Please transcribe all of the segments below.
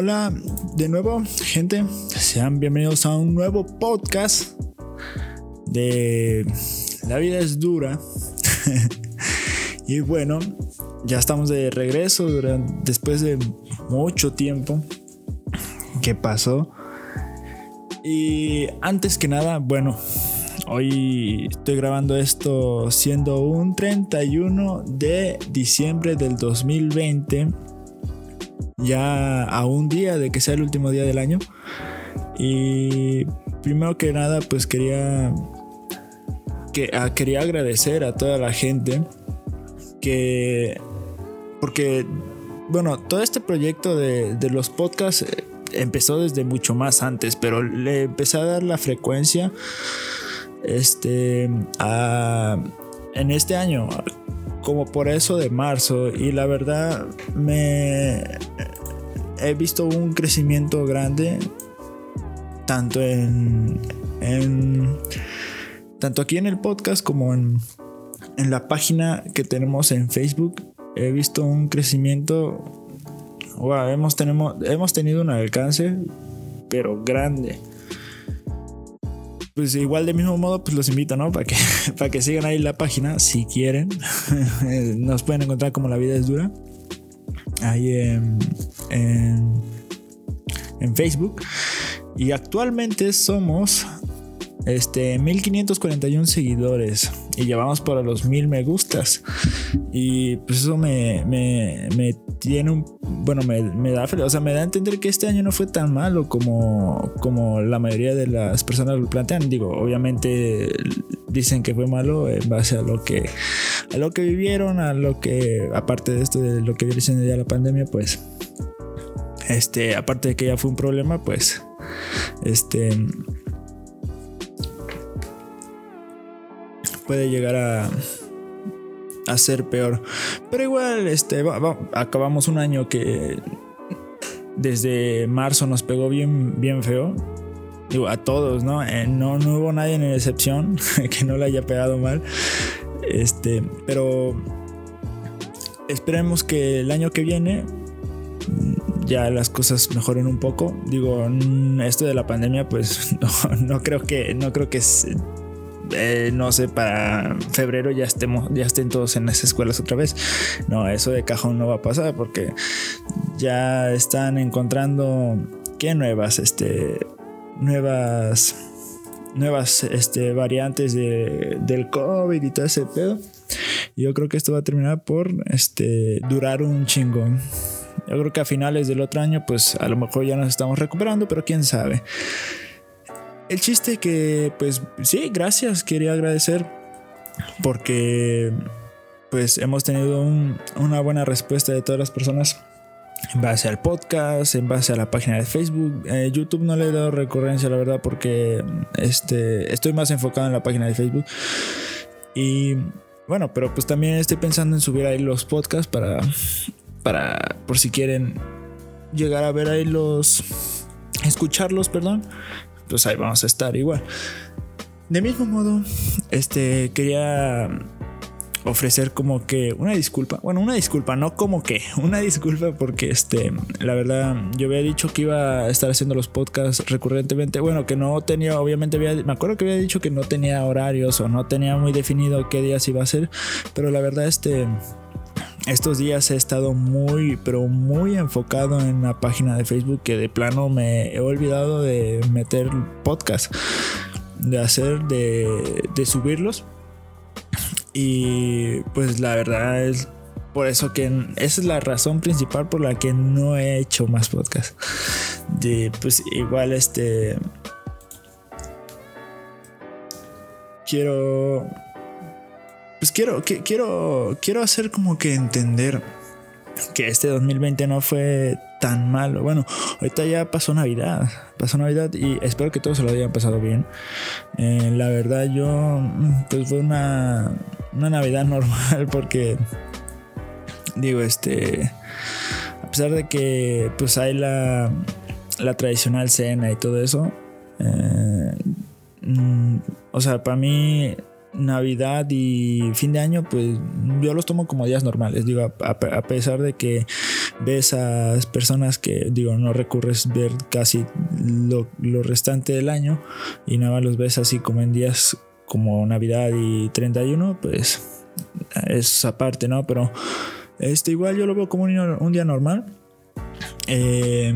Hola de nuevo, gente. Sean bienvenidos a un nuevo podcast de La vida es dura. y bueno, ya estamos de regreso después de mucho tiempo que pasó. Y antes que nada, bueno, hoy estoy grabando esto siendo un 31 de diciembre del 2020 ya a un día de que sea el último día del año. Y primero que nada, pues quería que ah, quería agradecer a toda la gente que porque bueno, todo este proyecto de, de los podcasts eh, empezó desde mucho más antes, pero le empecé a dar la frecuencia este a, en este año como por eso de marzo y la verdad me he visto un crecimiento grande tanto en, tanto aquí en el podcast como en, en la página que tenemos en Facebook. He visto un crecimiento hemos, tenemos, hemos tenido un alcance pero grande pues igual de mismo modo, pues los invito, ¿no? Para que, para que sigan ahí la página si quieren. Nos pueden encontrar como La Vida es Dura. Ahí en, en, en Facebook. Y actualmente somos este, 1541 seguidores y llevamos para los 1000 me gustas. Y pues eso me, me, me tiene un. Bueno, me, me, da. O sea, me da entender que este año no fue tan malo como, como la mayoría de las personas lo plantean. Digo, obviamente dicen que fue malo en base a lo que. A lo que vivieron, a lo que. Aparte de esto, de lo que siendo ya la pandemia, pues. Este, aparte de que ya fue un problema, pues. Este puede llegar a, a ser peor. Pero igual, este, acabamos un año que desde marzo nos pegó bien, bien feo. Digo, a todos, ¿no? Eh, no, no hubo nadie en excepción que no le haya pegado mal. Este, pero esperemos que el año que viene ya las cosas mejoren un poco. Digo, esto de la pandemia, pues no, no creo que no creo que eh, no sé, para febrero ya estemos, ya estén todos en las escuelas otra vez. No, eso de cajón no va a pasar porque ya están encontrando qué nuevas, este, nuevas, nuevas, este, variantes de, del COVID y todo ese pedo. Yo creo que esto va a terminar por, este, durar un chingón. Yo creo que a finales del otro año, pues a lo mejor ya nos estamos recuperando, pero quién sabe. El chiste que, pues sí, gracias, quería agradecer porque pues hemos tenido una buena respuesta de todas las personas en base al podcast, en base a la página de Facebook. Eh, YouTube no le he dado recurrencia, la verdad, porque este, estoy más enfocado en la página de Facebook. Y bueno, pero pues también estoy pensando en subir ahí los podcasts para, para por si quieren llegar a ver ahí los, escucharlos, perdón pues ahí vamos a estar igual. De mismo modo, este quería ofrecer como que una disculpa. Bueno, una disculpa, no como que, una disculpa porque este, la verdad, yo había dicho que iba a estar haciendo los podcasts recurrentemente. Bueno, que no tenía, obviamente, me acuerdo que había dicho que no tenía horarios o no tenía muy definido qué días iba a ser, pero la verdad, este estos días he estado muy, pero muy enfocado en la página de Facebook que de plano me he olvidado de meter podcast, de hacer, de, de subirlos. Y pues la verdad es por eso que esa es la razón principal por la que no he hecho más podcast. De, pues igual este... Quiero pues quiero, quiero, quiero hacer como que entender que este 2020 no fue tan malo. Bueno, ahorita ya pasó Navidad, pasó Navidad y espero que todos se lo hayan pasado bien. Eh, la verdad yo, pues fue una, una Navidad normal porque, digo, este, a pesar de que pues hay la, la tradicional cena y todo eso, eh, mm, o sea, para mí Navidad y fin de año, pues yo los tomo como días normales. Digo, a, pesar de que ves a personas que, digo, no recurres ver casi lo, restante del año y nada más los ves así como en días como Navidad y 31, pues es aparte, ¿no? Pero este igual yo lo veo como un, un día normal. Eh,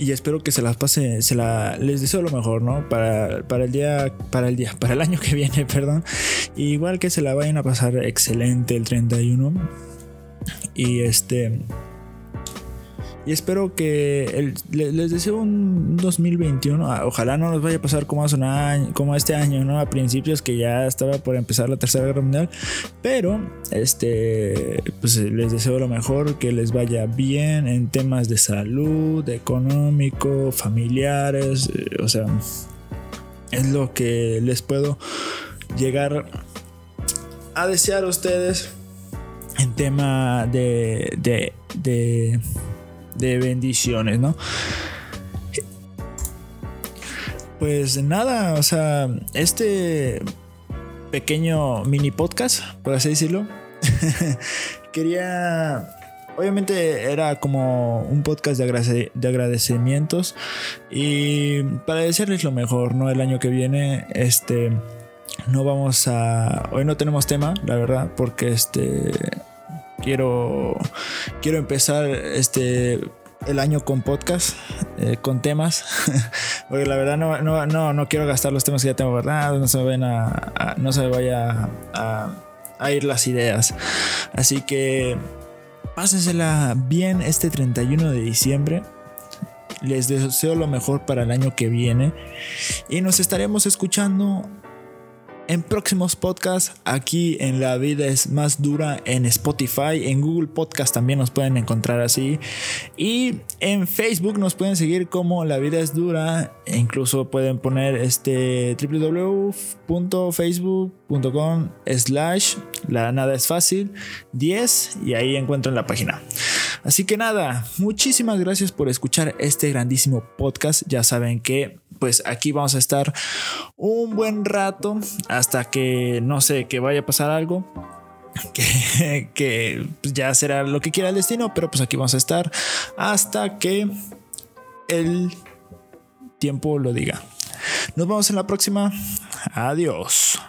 y espero que se las pase, se la, les deseo lo mejor, ¿no? Para, para el día, para el día, para el año que viene, perdón. igual que se la vayan a pasar excelente el 31. Y este, y espero que les, deseo un 2021. Ah, ojalá no nos vaya a pasar como, hace un año, como este año, ¿no? A principios que ya estaba por empezar la tercera guerra mundial. Pero este pues les deseo lo mejor, que les vaya bien en temas de salud, económico, familiares. Eh, o sea, es lo que les puedo llegar a desear a ustedes en tema de, de, de de bendiciones, ¿no? Pues nada, o sea, este pequeño mini podcast, por así decirlo, quería obviamente era como un podcast de, de, agradecimientos y para decirles lo mejor, ¿no? El año que viene, este, no vamos a, hoy no tenemos tema, la verdad, porque este, quiero, quiero empezar este el año con podcast, eh, con temas, porque la verdad no, no, no, no, quiero gastar los temas que ya tengo, ¿verdad? No se me, vayan a, no se vaya a, a, ir las ideas. Así que pásensela bien este 31 de diciembre. Les deseo lo mejor para el año que viene y nos estaremos escuchando en próximos podcasts. Aquí en La Vida es más dura en Spotify, en Google Podcast también nos pueden encontrar así. Y en Facebook nos pueden seguir como La Vida es dura, e incluso pueden poner este www.facebook.com slash la nada es fácil 10 y ahí encuentran la página. Así que nada, muchísimas gracias por escuchar este grandísimo podcast. Ya saben que pues aquí vamos a estar un buen rato hasta que no sé, que vaya a pasar algo. Que, pues, ya será lo que quiera el destino, pero pues aquí vamos a estar hasta que el tiempo lo diga. Nos vemos en la próxima. Adiós.